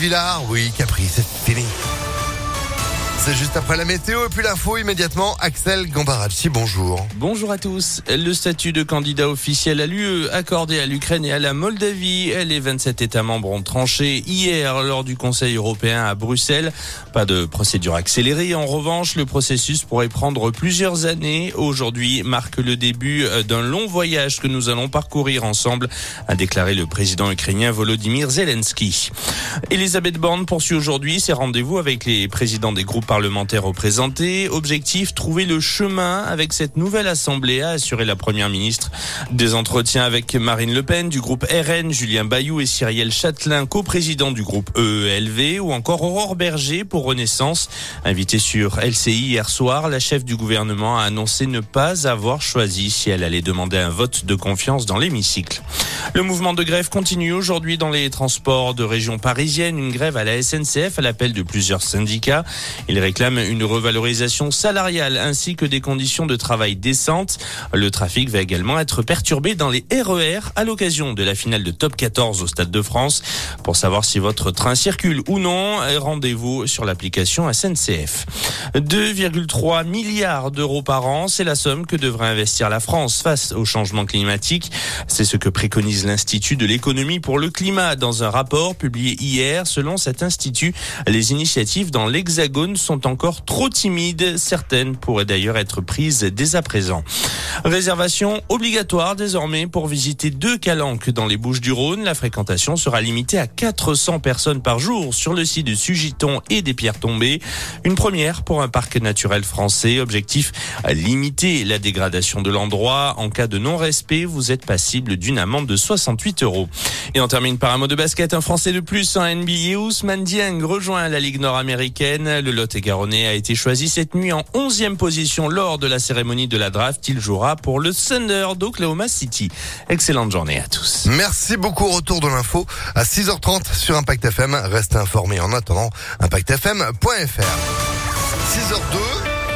Villard, oui, Capri, c'est fini. C'est juste après la météo et puis l'info immédiatement. Axel Gambaracci, bonjour. Bonjour à tous. Le statut de candidat officiel à l'UE accordé à l'Ukraine et à la Moldavie. Les 27 États membres ont tranché hier lors du Conseil européen à Bruxelles. Pas de procédure accélérée. En revanche, le processus pourrait prendre plusieurs années. Aujourd'hui marque le début d'un long voyage que nous allons parcourir ensemble, a déclaré le président ukrainien Volodymyr Zelensky. Elisabeth Borne poursuit aujourd'hui ses rendez-vous avec les présidents des groupes parlementaires représentés. Objectif, trouver le chemin avec cette nouvelle assemblée, a assuré la première ministre. Des entretiens avec Marine Le Pen du groupe RN, Julien Bayou et Cyrielle Châtelain, co-président du groupe EELV, ou encore Aurore Berger pour Renaissance. Invitée sur LCI hier soir, la chef du gouvernement a annoncé ne pas avoir choisi si elle allait demander un vote de confiance dans l'hémicycle. Le mouvement de grève continue aujourd'hui dans les transports de région parisienne. Une grève à la SNCF à l'appel de plusieurs syndicats. Ils réclament une revalorisation salariale ainsi que des conditions de travail décentes. Le trafic va également être perturbé dans les RER à l'occasion de la finale de Top 14 au Stade de France. Pour savoir si votre train circule ou non, rendez-vous sur l'application SNCF. 2,3 milliards d'euros par an, c'est la somme que devrait investir la France face au changement climatique. C'est ce que préconise l'Institut de l'économie pour le climat dans un rapport publié hier. Selon cet institut, les initiatives dans l'Hexagone sont encore trop timides. Certaines pourraient d'ailleurs être prises dès à présent. Réservation obligatoire désormais pour visiter deux calanques dans les Bouches du Rhône. La fréquentation sera limitée à 400 personnes par jour sur le site de Sugiton et des Pierres Tombées. Une première pour un parc naturel français. Objectif limiter la dégradation de l'endroit. En cas de non-respect, vous êtes passible d'une amende de 68 euros. Et on termine par un mot de basket. Un Français de plus en NBA, Ousmane Dieng rejoint la Ligue nord-américaine. Le Lot-et-Garonnais a été choisi cette nuit en 11e position lors de la cérémonie de la draft. Il jouera pour le Thunder d'Oklahoma City. Excellente journée à tous. Merci beaucoup. Retour de l'info à 6h30 sur Impact FM. Restez informés en attendant impactfm.fr. 6h02.